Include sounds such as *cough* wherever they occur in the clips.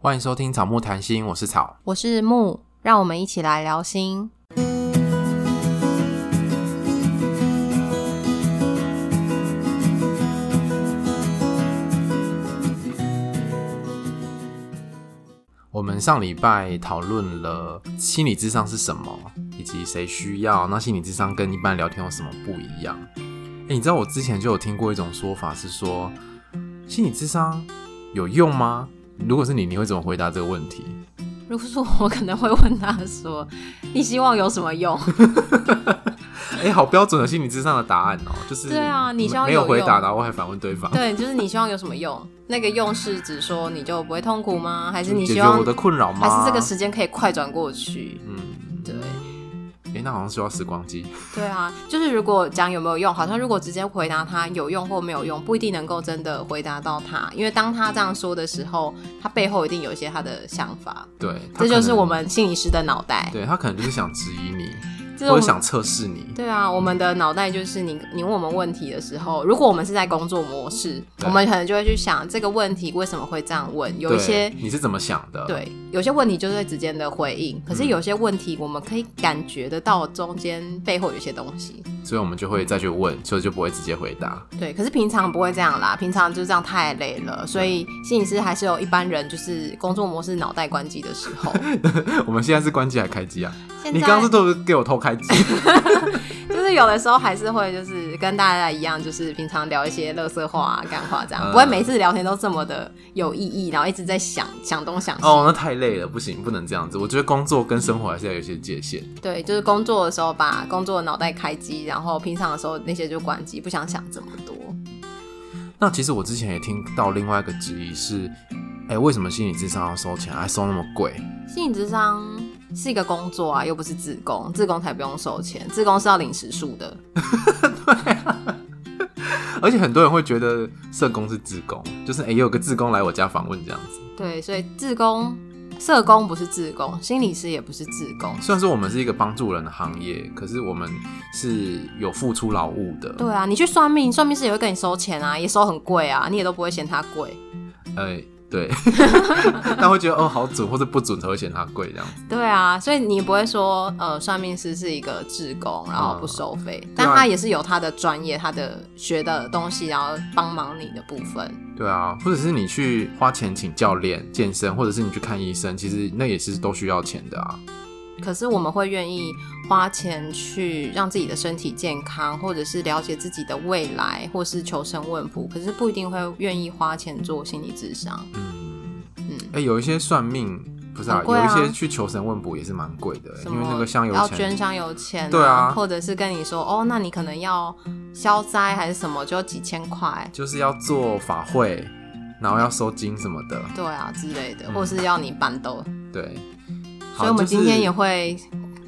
欢迎收听草木谈心，我是草，我是木，让我们一起来聊心。我们上礼拜讨论了心理智商是什么，以及谁需要。那心理智商跟一般聊天有什么不一样？诶，你知道我之前就有听过一种说法，是说心理智商有用吗？如果是你，你会怎么回答这个问题？如果是我可能会问他说：“你希望有什么用？” *laughs* 哎、欸，好标准的心理智商的答案哦、喔，就是对啊，你希望有没有回答，然后我还反问对方。对，就是你希望有什么用？那个用是指说你就不会痛苦吗？还是你希望我的困扰吗？还是这个时间可以快转过去？那好像需要时光机。对啊，就是如果讲有没有用，好像如果直接回答他有用或没有用，不一定能够真的回答到他，因为当他这样说的时候，他背后一定有一些他的想法。对，这就是我们心理师的脑袋。对，他可能就是想质疑你。我会想测试你。对啊，我们的脑袋就是你，你问我们问题的时候，如果我们是在工作模式，我们可能就会去想这个问题为什么会这样问。有一些你是怎么想的？对，有些问题就是会直接的回应，可是有些问题我们可以感觉得到中间背后有些东西，所以我们就会再去问，所以就不会直接回答。对，可是平常不会这样啦，平常就这样太累了，所以心理师还是有一般人就是工作模式脑袋关机的时候。*laughs* 我们现在是关机还开机啊？你刚刚是都给我偷开机，*laughs* 就是有的时候还是会就是跟大家一样，就是平常聊一些乐色话啊、干话这样，不会每次聊天都这么的有意义，然后一直在想 *laughs* 想东想西。哦，那太累了，不行，不能这样子。我觉得工作跟生活还是要有一些界限。对，就是工作的时候把工作的脑袋开机，然后平常的时候那些就关机，不想想这么多。那其实我之前也听到另外一个质疑是，哎、欸，为什么心理智商要收钱，还收那么贵？心理智商。是一个工作啊，又不是自工，自工才不用收钱，自工是要领时数的。*laughs* 对啊，而且很多人会觉得社工是自工，就是哎、欸，有个自工来我家访问这样子。对，所以自工、社工不是自工，心理师也不是自工。虽然说我们是一个帮助人的行业，可是我们是有付出劳务的。对啊，你去算命，算命师也会跟你收钱啊，也收很贵啊，你也都不会嫌他贵。哎、欸。对，*laughs* 他会觉得哦好准或者不准才会嫌它贵这样子。对啊，所以你不会说呃算命师是一个职工，然后不收费，嗯，但他也是有他的专业，他的学的东西，然后帮忙你的部分。对啊，或者是你去花钱请教练健身，或者是你去看医生，其实那也是都需要钱的啊。可是我们会愿意花钱去让自己的身体健康，或者是了解自己的未来，或是求神问卜。可是不一定会愿意花钱做心理智商。嗯嗯，哎、欸，有一些算命不是啊，啊有一些去求神问卜也是蛮贵的，因为那个香油钱要捐香油钱、啊，对啊，或者是跟你说哦，那你可能要消灾还是什么，就要几千块，就是要做法会，然后要收金什么的，对啊之类的，或是要你办桌，对。所以，我们今天也会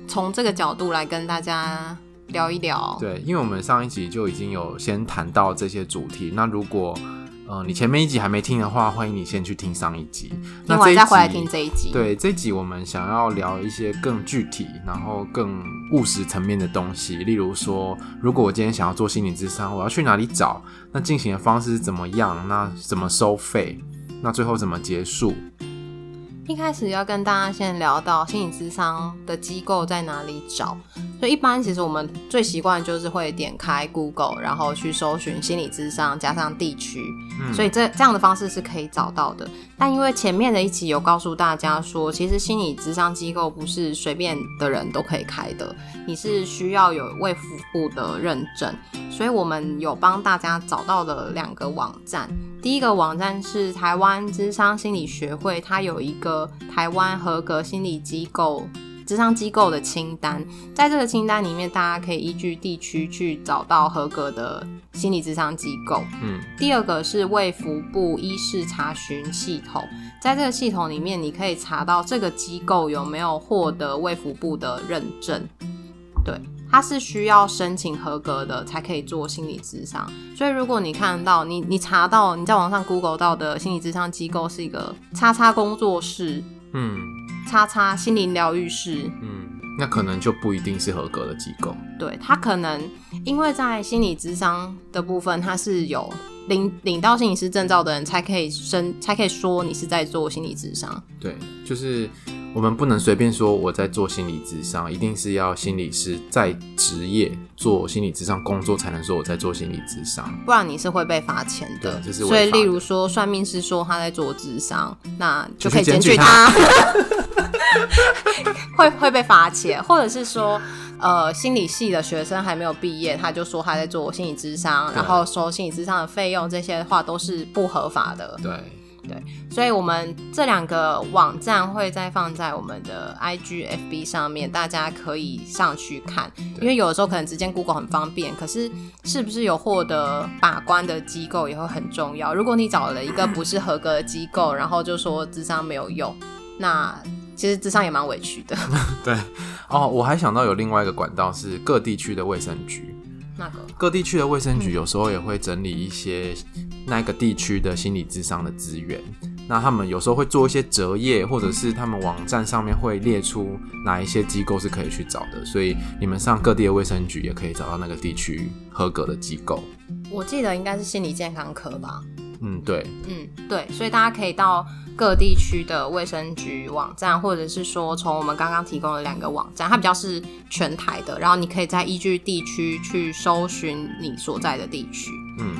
从这个角度来跟大家聊一聊。对，因为我们上一集就已经有先谈到这些主题。那如果呃你前面一集还没听的话，欢迎你先去听上一集。那我再回来听这一集。对，这一集我们想要聊一些更具体，然后更务实层面的东西。例如说，如果我今天想要做心理咨商，我要去哪里找？那进行的方式是怎么样？那怎么收费？那最后怎么结束？一开始要跟大家先聊到心理咨商的机构在哪里找，所以一般其实我们最习惯就是会点开 Google，然后去搜寻心理咨商加上地区，所以这这样的方式是可以找到的。但因为前面的一集有告诉大家说，其实心理咨商机构不是随便的人都可以开的，你是需要有卫福部的认证，所以我们有帮大家找到了两个网站。第一个网站是台湾智商心理学会，它有一个台湾合格心理机构、咨商机构的清单，在这个清单里面，大家可以依据地区去找到合格的心理智商机构。嗯，第二个是卫福部医事查询系统，在这个系统里面，你可以查到这个机构有没有获得卫福部的认证。对。它是需要申请合格的才可以做心理智商，所以如果你看到你你查到你在网上 Google 到的心理智商机构是一个叉叉工作室，嗯，叉叉心灵疗愈室，嗯，那可能就不一定是合格的机构。对，他可能因为在心理智商的部分，它是有领领到心理师证照的人才可以申，才可以说你是在做心理智商。对，就是。我们不能随便说我在做心理智商，一定是要心理师在职业做心理智商工作，才能说我在做心理智商，不然你是会被罚钱的。这是所以，例如说算命师说他在做智商，那就可以检举他，*laughs* 会会被罚钱，或者是说，呃，心理系的学生还没有毕业，他就说他在做心理智商，然后收心理智商的费用，这些话都是不合法的。对。对，所以，我们这两个网站会再放在我们的 IG、FB 上面，大家可以上去看。因为有的时候可能直接 Google 很方便，可是是不是有获得把关的机构也会很重要。如果你找了一个不是合格的机构，然后就说智商没有用，那其实智商也蛮委屈的。*laughs* 对，哦，我还想到有另外一个管道是各地区的卫生局。那个各地区的卫生局有时候也会整理一些那个地区的心理智商的资源，那他们有时候会做一些折页，或者是他们网站上面会列出哪一些机构是可以去找的，所以你们上各地的卫生局也可以找到那个地区合格的机构。我记得应该是心理健康科吧。嗯，对，嗯，对，所以大家可以到各地区的卫生局网站，或者是说从我们刚刚提供的两个网站，它比较是全台的，然后你可以再依据地区去搜寻你所在的地区。嗯。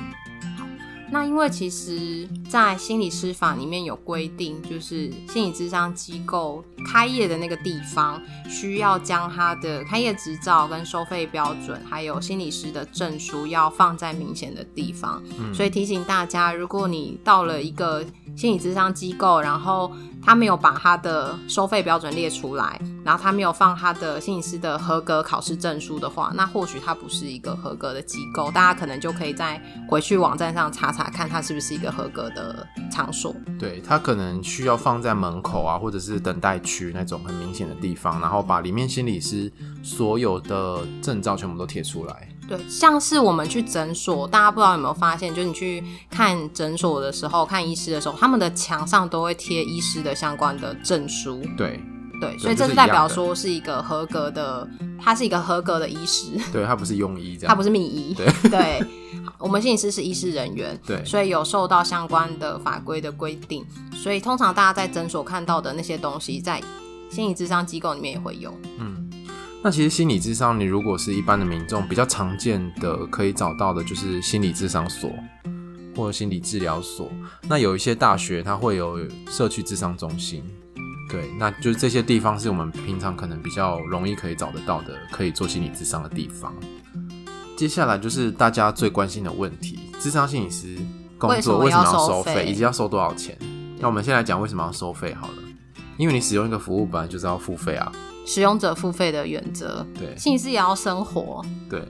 那因为其实，在心理师法里面有规定，就是心理咨商机构开业的那个地方，需要将他的开业执照跟收费标准，还有心理师的证书，要放在明显的地方。嗯。所以提醒大家，如果你到了一个心理咨商机构，然后他没有把他的收费标准列出来，然后他没有放他的心理师的合格考试证书的话，那或许他不是一个合格的机构。大家可能就可以再回去网站上查查看，他是不是一个合格的场所。对，他可能需要放在门口啊，或者是等待区那种很明显的地方，然后把里面心理师所有的证照全部都贴出来。对，像是我们去诊所，大家不知道有没有发现，就是你去看诊所的时候，看医师的时候，他们的墙上都会贴医师的相关的证书。对对，所以这是代表说是一个合格的，他是一个合格的医师。*laughs* 对，他不是庸医这样，他不是秘医。对 *laughs* 对，我们心理师是医师人员，对，所以有受到相关的法规的规定，所以通常大家在诊所看到的那些东西，在心理智商机构里面也会有。嗯。那其实心理智商，你如果是一般的民众，比较常见的可以找到的就是心理智商所或者心理治疗所。那有一些大学它会有社区智商中心，对，那就是这些地方是我们平常可能比较容易可以找得到的，可以做心理智商的地方。接下来就是大家最关心的问题：智商心理师工作为什么要收费，以及要收多少钱？那我们先来讲为什么要收费好了，因为你使用一个服务本来就是要付费啊。使用者付费的原则，对，心理师也要生活，对，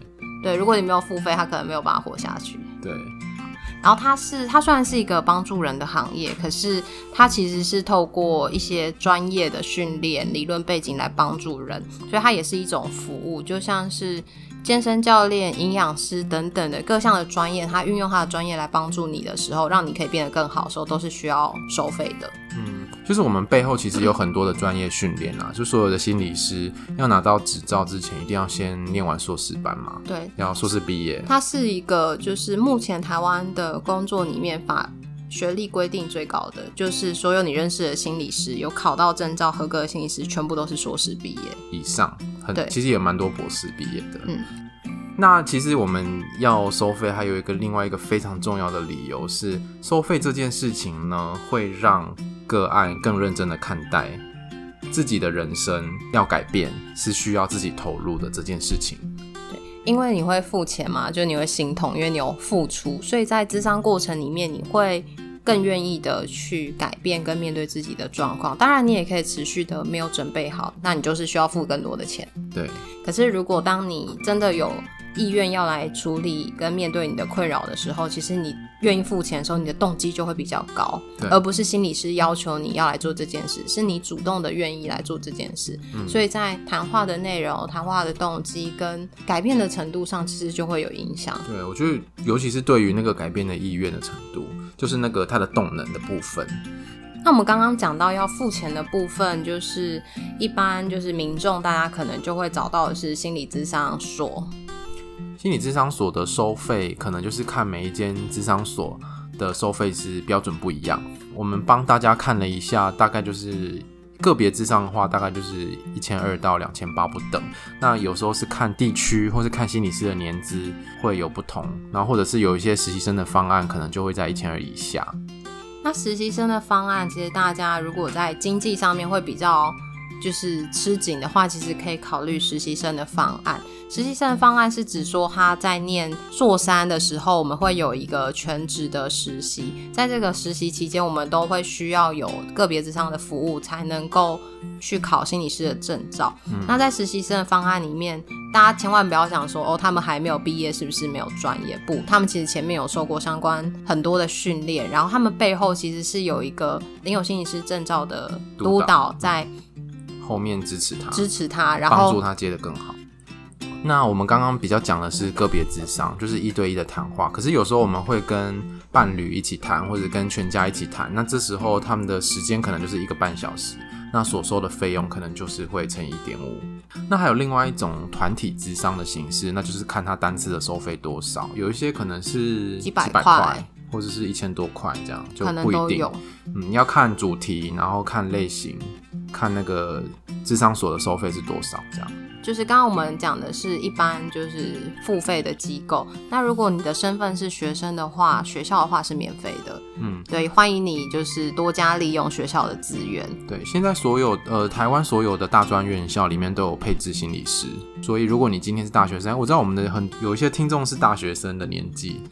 对，如果你没有付费，他可能没有办法活下去，对。然后他是，他虽然是一个帮助人的行业，可是他其实是透过一些专业的训练、理论背景来帮助人，所以它也是一种服务，就像是健身教练、营养师等等的各项的专业，他运用他的专业来帮助你的时候，让你可以变得更好的时候，都是需要收费的。嗯。就是我们背后其实有很多的专业训练啊，就所有的心理师要拿到执照之前，一定要先念完硕士班嘛。对，然后硕士毕业。它是一个，就是目前台湾的工作里面法学历规定最高的，就是所有你认识的心理师有考到证照合格的心理师，全部都是硕士毕业以上。很，对，其实也蛮多博士毕业的。嗯，那其实我们要收费，还有一个另外一个非常重要的理由是，收费这件事情呢，会让个案更认真的看待自己的人生，要改变是需要自己投入的这件事情。对，因为你会付钱嘛，就你会心痛，因为你有付出，所以在智商过程里面，你会更愿意的去改变跟面对自己的状况。当然，你也可以持续的没有准备好，那你就是需要付更多的钱。对。可是，如果当你真的有意愿要来处理跟面对你的困扰的时候，其实你愿意付钱的时候，你的动机就会比较高，而不是心理师要求你要来做这件事，是你主动的愿意来做这件事。嗯、所以在谈话的内容、谈话的动机跟改变的程度上，其实就会有影响。对，我觉得尤其是对于那个改变的意愿的程度，就是那个他的动能的部分。那我们刚刚讲到要付钱的部分，就是一般就是民众大家可能就会找到的是心理咨商所。心理咨商所的收费可能就是看每一间智商所的收费是标准不一样。我们帮大家看了一下，大概就是。个别智商的话，大概就是一千二到两千八不等。那有时候是看地区，或是看心理师的年资会有不同。然后或者是有一些实习生的方案，可能就会在一千二以下。那实习生的方案，其实大家如果在经济上面会比较就是吃紧的话，其实可以考虑实习生的方案。实习生的方案是指说他在念硕三的时候，我们会有一个全职的实习，在这个实习期间，我们都会需要有个别之上的服务，才能够去考心理师的证照。嗯、那在实习生的方案里面，大家千万不要想说哦，他们还没有毕业，是不是没有专业？不，他们其实前面有受过相关很多的训练，然后他们背后其实是有一个领有心理师证照的督导在后面支持他，支持他，然后帮助他接的更好。那我们刚刚比较讲的是个别智商，就是一对一的谈话。可是有时候我们会跟伴侣一起谈，或者跟全家一起谈。那这时候他们的时间可能就是一个半小时，那所收的费用可能就是会乘以一点五。那还有另外一种团体智商的形式，那就是看他单次的收费多少。有一些可能是几百块，或者是一千多块这样，就不一定。嗯，要看主题，然后看类型，看那个智商所的收费是多少这样。就是刚刚我们讲的是一般就是付费的机构，那如果你的身份是学生的话，学校的话是免费的。嗯，对，欢迎你就是多加利用学校的资源。对，现在所有呃台湾所有的大专院校里面都有配置心理师，所以如果你今天是大学生，我知道我们的很有一些听众是大学生的年纪，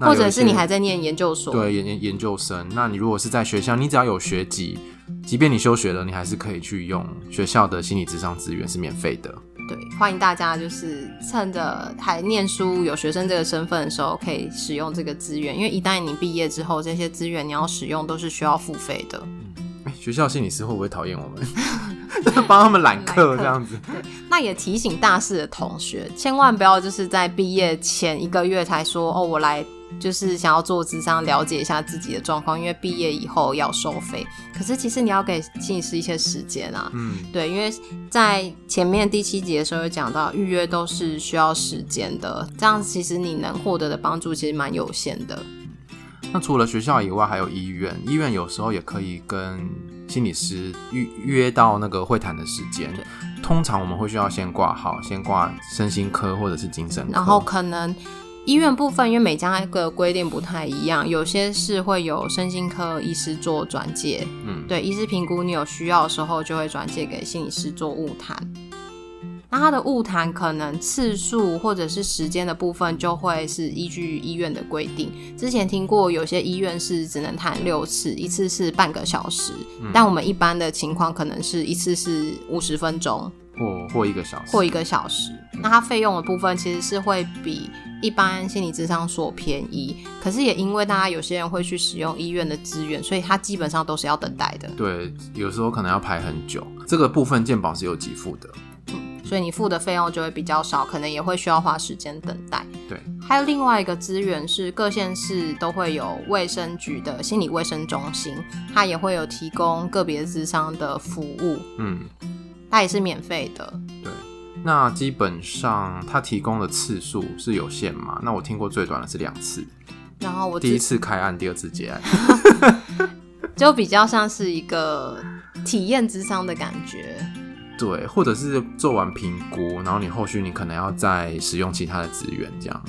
或者是你还在念研究所，对，研研研究生，那你如果是在学校，你只要有学籍，即便你休学了，你还是可以去用学校的心理智商资源，是免费的。对，欢迎大家就是趁着还念书有学生这个身份的时候，可以使用这个资源。因为一旦你毕业之后，这些资源你要使用都是需要付费的。嗯，学校心理师会不会讨厌我们？*laughs* 帮他们揽客这样子？对，那也提醒大四的同学，千万不要就是在毕业前一个月才说哦，我来。就是想要做智商，了解一下自己的状况，因为毕业以后要收费。可是其实你要给心理师一些时间啊，嗯，对，因为在前面第七集的时候有讲到，预约都是需要时间的，这样其实你能获得的帮助其实蛮有限的。那除了学校以外，还有医院，医院有时候也可以跟心理师预约到那个会谈的时间。对，通常我们会需要先挂号，先挂身心科或者是精神科，然后可能。医院部分，因为每家的规定不太一样，有些是会有身心科医师做转介，嗯，对，医师评估你有需要的时候，就会转介给心理师做晤谈。那他的晤谈可能次数或者是时间的部分，就会是依据医院的规定。之前听过有些医院是只能谈六次，一次是半个小时，嗯，但我们一般的情况可能是一次是五十分钟。或或一个小时，或一个小时，那它费用的部分其实是会比一般心理咨商所便宜，可是也因为大家有些人会去使用医院的资源，所以它基本上都是要等待的。对，有时候可能要排很久。这个部分健保是有给付的，嗯，所以你付的费用就会比较少，可能也会需要花时间等待。对，还有另外一个资源是各县市都会有卫生局的心理卫生中心，它也会有提供个别咨商的服务。嗯。它也是免费的，对。那基本上它提供的次数是有限嘛？那我听过最短的是两次，然后我第一次开案，第二次结案，*laughs* 就比较像是一个体验之商的感觉。对，或者是做完评估，然后你后续你可能要再使用其他的资源，这样。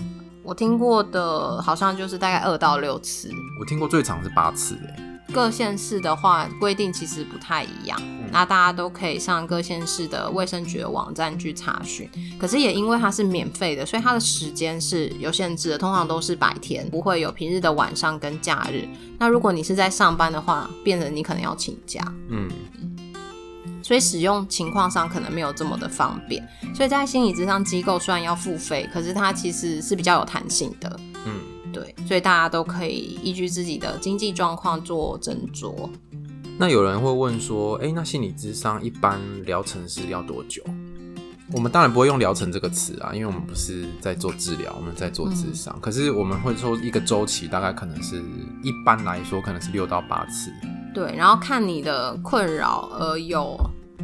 我听过的好像就是大概二到六次，我听过最长是八次欸。各县市的话规定其实不太一样，那大家都可以上各县市的卫生局的网站去查询。可是也因为它是免费的，所以它的时间是有限制的，通常都是白天，不会有平日的晚上跟假日。那如果你是在上班的话，变成你可能要请假。嗯，所以使用情况上可能没有这么的方便。所以在心理咨商机构虽然要付费，可是它其实是比较有弹性的。嗯。对，所以大家都可以依据自己的经济状况做斟酌。那有人会问说，哎，那心理智商一般疗程是要多久？我们当然不会用疗程这个词啊，因为我们不是在做治疗，我们在做智商。嗯。可是我们会说一个周期大概可能是一般来说可能是六到八次。对，然后看你的困扰而有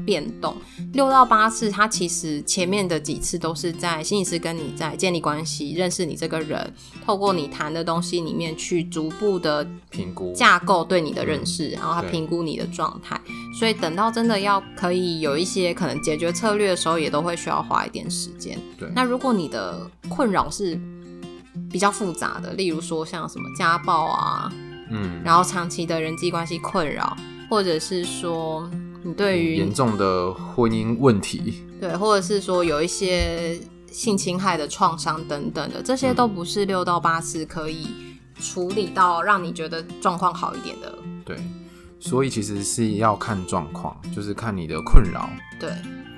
变动。六到八次，它其实前面的几次都是在心理师跟你在建立关系，认识你这个人，透过你谈的东西里面去逐步的评估架构对你的认识，然后他评估你的状态。所以等到真的要可以有一些可能解决策略的时候，也都会需要花一点时间。对，那如果你的困扰是比较复杂的，例如说像什么家暴啊，嗯，然后长期的人际关系困扰，或者是说你对于严重的婚姻问题，对，或者是说有一些性侵害的创伤等等的，这些都不是六到八次可以处理到让你觉得状况好一点的。对，所以其实是要看状况，就是看你的困扰，对。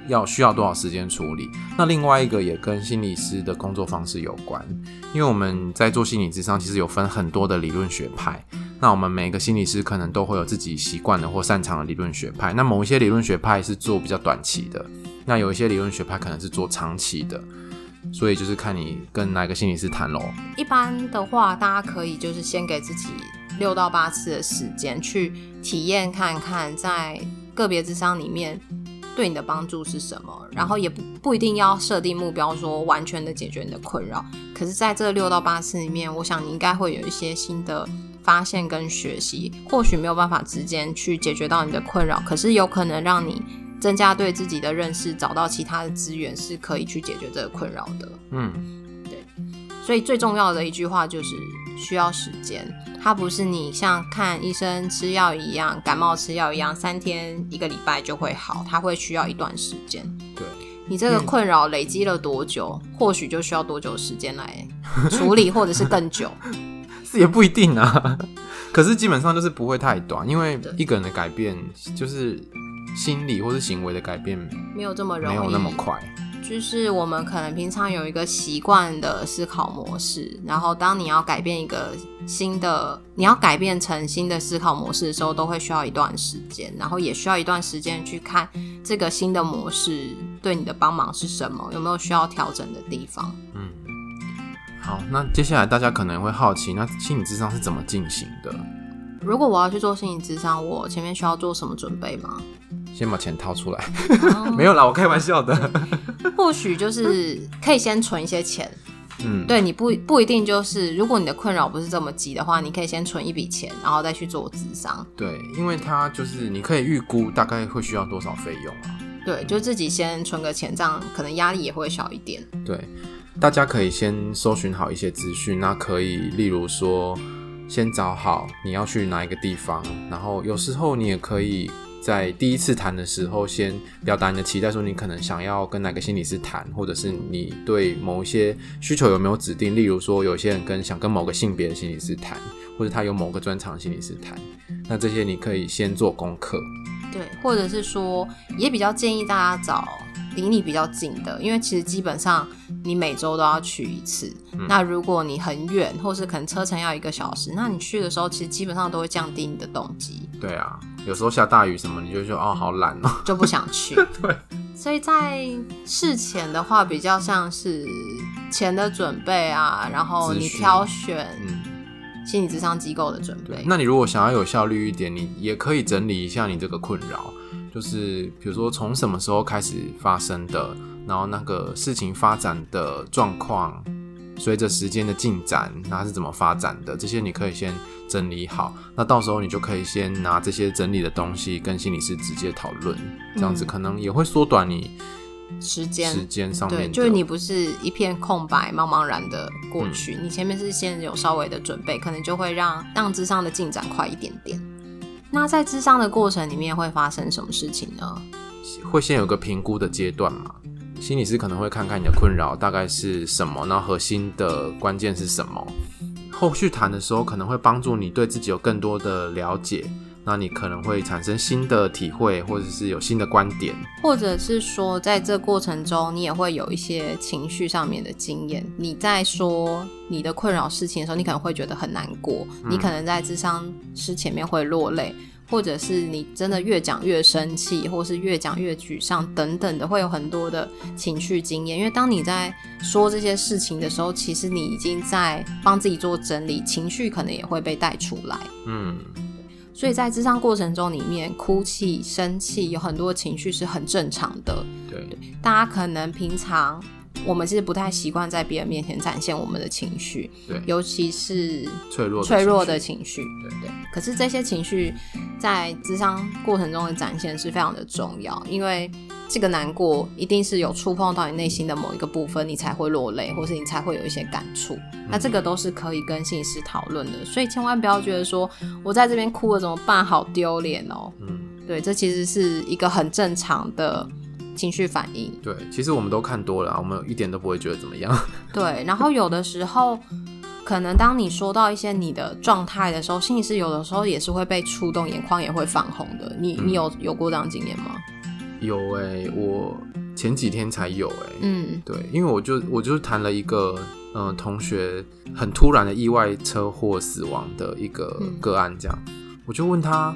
要需要多少时间处理？那另外一个也跟心理师的工作方式有关，因为我们在做心理咨商，其实有分很多的理论学派。那我们每个心理师可能都会有自己习惯的或擅长的理论学派。那某一些理论学派是做比较短期的，那有一些理论学派可能是做长期的。所以就是看你跟哪个心理师谈喽。一般的话，大家可以就是先给自己六到八次的时间去体验看看，在个别智商里面。对你的帮助是什么？然后也不不一定要设定目标，说完全的解决你的困扰。可是，在这六到八次里面，我想你应该会有一些新的发现跟学习。或许没有办法直接去解决到你的困扰，可是有可能让你增加对自己的认识，找到其他的资源是可以去解决这个困扰的。嗯，对。所以最重要的一句话就是需要时间。它不是你像看医生吃药一样，感冒吃药一样，三天一个礼拜就会好，它会需要一段时间。对，你这个困扰累积了多久，嗯、或许就需要多久时间来处理，或者是更久。*laughs* 是也不一定啊，可是基本上就是不会太短，因为一个人的改变就是心理或是行为的改变，没有这么容易，没有那么快。就是我们可能平常有一个习惯的思考模式，然后当你要改变一个新的，你要改变成新的思考模式的时候，都会需要一段时间，然后也需要一段时间去看这个新的模式对你的帮忙是什么，有没有需要调整的地方。嗯，好，那接下来大家可能会好奇，那心理智商是怎么进行的？如果我要去做心理智商，我前面需要做什么准备吗？先把钱掏出来，*laughs* 没有啦，我开玩笑的。*laughs* 或许就是可以先存一些钱，嗯，对，你不不一定就是，如果你的困扰不是这么急的话，你可以先存一笔钱，然后再去做智商。对，因为它就是你可以预估大概会需要多少费用啊。对，就自己先存个钱，这样可能压力也会小一点。对，大家可以先搜寻好一些资讯，那可以例如说先找好你要去哪一个地方，然后有时候你也可以。在第一次谈的时候，先表达你的期待，说你可能想要跟哪个心理师谈，或者是你对某一些需求有没有指定。例如说，有些人跟想跟某个性别的心理师谈，或者他有某个专长心理师谈，那这些你可以先做功课。对，或者是说，也比较建议大家找离你比较近的，因为其实基本上你每周都要去一次。嗯。那如果你很远，或是可能车程要一个小时，那你去的时候其实基本上都会降低你的动机。对啊。有时候下大雨什么，你就说哦，好懒哦，就不想去。*laughs* 对，所以在事前的话，比较像是钱的准备啊，然后你挑选心理咨商机构的准备。那你如果想要有效率一点，你也可以整理一下你这个困扰，就是比如说从什么时候开始发生的，然后那个事情发展的状况。随着时间的进展，它是怎么发展的？这些你可以先整理好，那到时候你就可以先拿这些整理的东西跟心理师直接讨论，这样子可能也会缩短你时间时间上面。对，就是你不是一片空白茫茫然的过去，嗯，你前面是先有稍微的准备，可能就会让让咨商的进展快一点点。那在智商的过程里面会发生什么事情呢？会先有个评估的阶段嘛？心理师可能会看看你的困扰大概是什么，那核心的关键是什么？后续谈的时候可能会帮助你对自己有更多的了解，那你可能会产生新的体会，或者是有新的观点，或者是说在这过程中你也会有一些情绪上面的经验。你在说你的困扰事情的时候，你可能会觉得很难过，你可能在智商师前面会落泪。或者是你真的越讲越生气，或是越讲越沮丧等等的，会有很多的情绪经验。因为当你在说这些事情的时候，其实你已经在帮自己做整理，情绪可能也会被带出来。嗯，所以在智商过程中里面，哭泣、生气，有很多情绪是很正常的。对，大家可能平常。我们是不太习惯在别人面前展现我们的情绪，对，尤其是脆弱脆弱的情绪，对对。可是这些情绪在智商过程中的展现是非常的重要，因为这个难过一定是有触碰到你内心的某一个部分，你才会落泪，或是你才会有一些感触。嗯、那这个都是可以跟心理师讨论的，所以千万不要觉得说我在这边哭了怎么办，好丢脸哦。嗯，对，这其实是一个很正常的。情绪反应，对，其实我们都看多了，我们一点都不会觉得怎么样。*laughs* *laughs* 对，然后有的时候，可能当你说到一些你的状态的时候，心理师有的时候也是会被触动，眼眶也会泛红的。你你有有过这样经验吗？有哎、欸，我前几天才有哎、欸。嗯，对，因为我就我就谈了一个嗯、呃、同学很突然的意外车祸死亡的一个个案，这样，嗯、我就问他。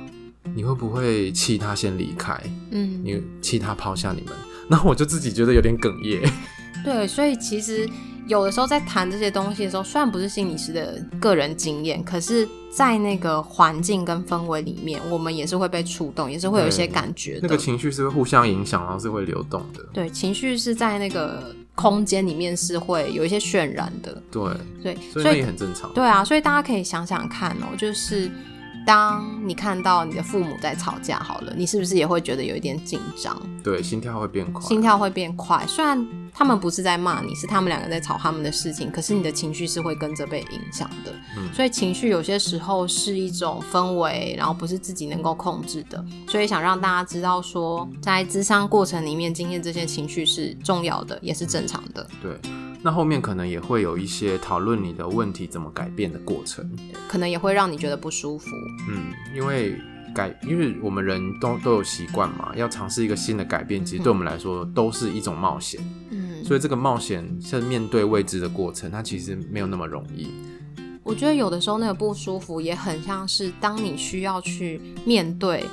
你会不会气他先离开？嗯，你气他抛下你们，*laughs* 那我就自己觉得有点哽咽。*laughs* 对，所以其实有的时候在谈这些东西的时候，虽然不是心理师的个人经验，可是，在那个环境跟氛围里面，我们也是会被触动，也是会有一些感觉的。那个情绪是会互相影响，然后是会流动的。对，情绪是在那个空间里面是会有一些渲染的。对对，所以那也很正常。对啊，所以大家可以想想看哦，就是。当你看到你的父母在吵架，好了，你是不是也会觉得有一点紧张？对，心跳会变快。心跳会变快。虽然他们不是在骂你，是他们两个在吵他们的事情，可是你的情绪是会跟着被影响的。嗯，所以情绪有些时候是一种氛围，然后不是自己能够控制的。所以想让大家知道说，在咨商过程里面经验这些情绪是重要的，也是正常的。对。那后面可能也会有一些讨论你的问题怎么改变的过程，可能也会让你觉得不舒服。嗯，因为改，因为我们人都都有习惯嘛，要尝试一个新的改变，其实对我们来说都是一种冒险。嗯，所以这个冒险是面对未知的过程，它其实没有那么容易。我觉得有的时候那个不舒服也很像是当你需要去面对。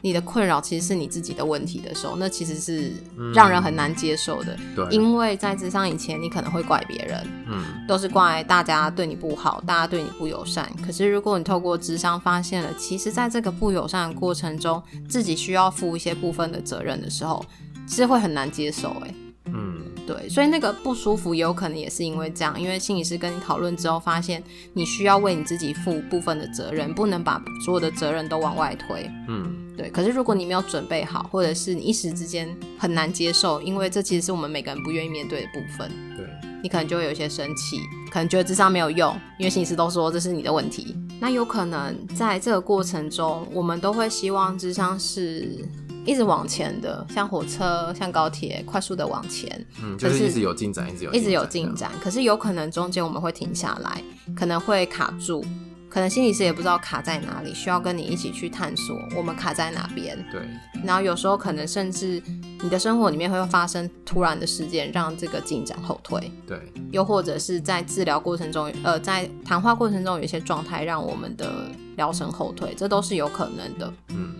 你的困扰其实是你自己的问题的时候，那其实是让人很难接受的。对，因为在智商以前，你可能会怪别人，嗯，都是怪大家对你不好，大家对你不友善。可是如果你透过智商发现了，其实在这个不友善的过程中，自己需要负一些部分的责任的时候，其实会很难接受。哎，嗯。对，所以那个不舒服也有可能也是因为这样，因为心理师跟你讨论之后，发现你需要为你自己负部分的责任，不能把所有的责任都往外推。嗯，对。可是如果你没有准备好，或者是你一时之间很难接受，因为这其实是我们每个人不愿意面对的部分。对，你可能就会有一些生气，可能觉得智商没有用，因为心理师都说这是你的问题。那有可能在这个过程中，我们都会希望智商是。一直往前的，像火车、像高铁，快速的往前。嗯，就是一直有进展，一直有一直有进展。可是有可能中间我们会停下来，可能会卡住，可能心理师也不知道卡在哪里，需要跟你一起去探索我们卡在哪边。对。然后有时候可能甚至你的生活里面会发生突然的事件，让这个进展后退。对。又或者是在治疗过程中，呃，在谈话过程中有一些状态让我们的疗程后退，这都是有可能的。嗯。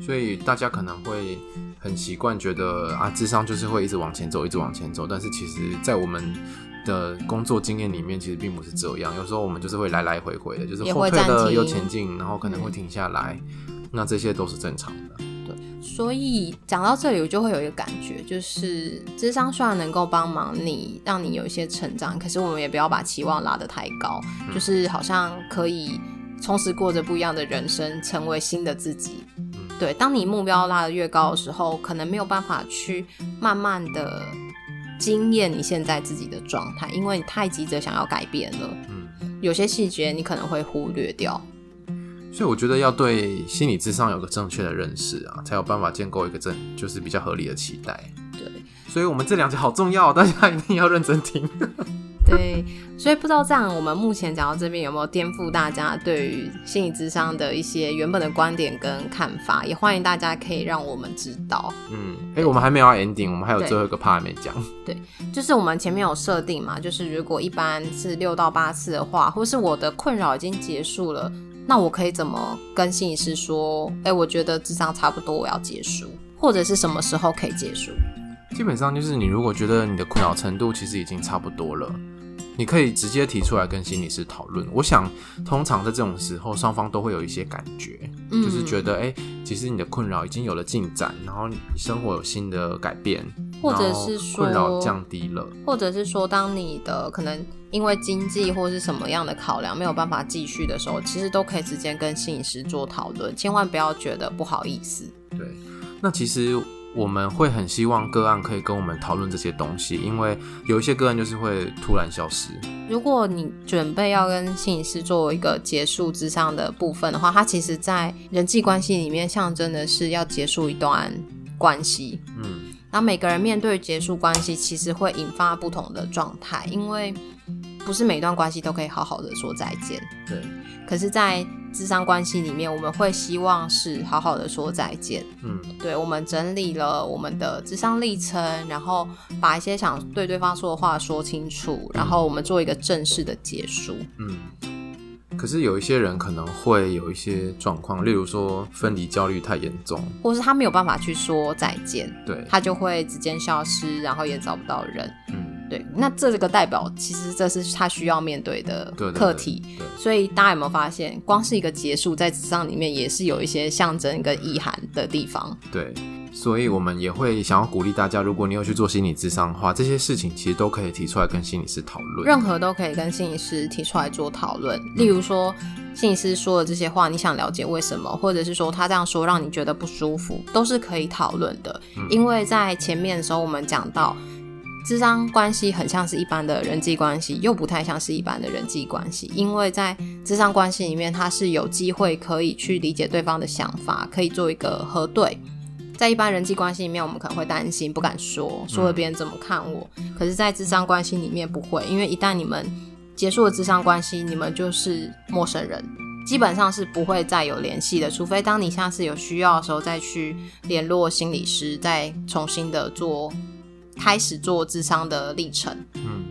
所以大家可能会很习惯觉得啊，智商就是会一直往前走，一直往前走。但是其实，在我们的工作经验里面，其实并不是这样。有时候我们就是会来来回回的，就是后退了又前进，然后可能会停下来。嗯、那这些都是正常的。对，所以讲到这里，我就会有一个感觉，就是智商虽然能够帮忙你，让你有一些成长，可是我们也不要把期望拉得太高，嗯、就是好像可以充实过着不一样的人生，成为新的自己。对，当你目标拉得越高的时候，可能没有办法去慢慢的经验你现在自己的状态，因为你太急着想要改变了。嗯，有些细节你可能会忽略掉。所以我觉得要对心理智商有个正确的认识啊，才有办法建构一个正，就是比较合理的期待。对，所以我们这两节好重要，大家一定要认真听。对，所以不知道这样，我们目前讲到这边有没有颠覆大家对于心理智商的一些原本的观点跟看法？也欢迎大家可以让我们知道。嗯，哎、欸，我们还没有要 ending，我们还有最后一个 part 还没讲。对，就是我们前面有设定嘛，就是如果一般是六到八次的话，或是我的困扰已经结束了，那我可以怎么跟心理师说？哎、欸，我觉得智商差不多，我要结束，或者是什么时候可以结束？基本上就是你如果觉得你的困扰程度其实已经差不多了。你可以直接提出来跟心理师讨论。我想，通常在这种时候，双方都会有一些感觉，嗯、就是觉得，哎、欸，其实你的困扰已经有了进展，然后你生活有新的改变，或者是说困扰降低了，或者是说，当你的可能因为经济或是什么样的考量没有办法继续的时候，其实都可以直接跟心理师做讨论，千万不要觉得不好意思。对，那其实。我们会很希望个案可以跟我们讨论这些东西，因为有一些个案就是会突然消失。如果你准备要跟心理师做一个结束之上的部分的话，它其实在人际关系里面象征的是要结束一段关系。嗯，然后每个人面对结束关系，其实会引发不同的状态，因为不是每一段关系都可以好好的说再见。对，可是，在智商关系里面，我们会希望是好好的说再见。嗯，对，我们整理了我们的智商历程，然后把一些想对对方说的话说清楚，然后我们做一个正式的结束。嗯，可是有一些人可能会有一些状况，例如说分离焦虑太严重，或是他没有办法去说再见，对，他就会直接消失，然后也找不到人。嗯。对，那这个代表其实这是他需要面对的课题，对对对对，所以大家有没有发现，光是一个结束，在咨商里面也是有一些象征跟意涵的地方。对，所以我们也会想要鼓励大家，如果你有去做心理智商的话，这些事情其实都可以提出来跟心理师讨论，任何都可以跟心理师提出来做讨论。例如说，心理师说的这些话，你想了解为什么，或者是说他这样说让你觉得不舒服，都是可以讨论的。嗯。因为在前面的时候，我们讲到。智商关系很像是一般的人际关系，又不太像是一般的人际关系，因为在智商关系里面，它是有机会可以去理解对方的想法，可以做一个核对。在一般人际关系里面，我们可能会担心，不敢说，说了别人怎么看我。可是，在智商关系里面不会，因为一旦你们结束了智商关系，你们就是陌生人，基本上是不会再有联系的，除非当你下次有需要的时候再去联络心理师，再重新的做。开始做智商的历程。嗯，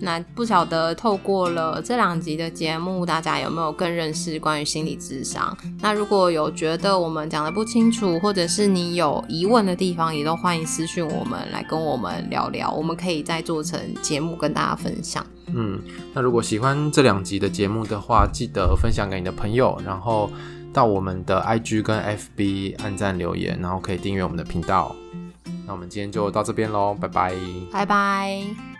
那不晓得透过了这两集的节目，大家有没有更认识关于心理智商？那如果有觉得我们讲的不清楚，或者是你有疑问的地方，也都欢迎私讯我们来跟我们聊聊，我们可以再做成节目跟大家分享。嗯，那如果喜欢这两集的节目的话，记得分享给你的朋友，然后到我们的 IG 跟 FB 按赞留言，然后可以订阅我们的频道。那我们今天就到这边喽，拜拜，拜拜。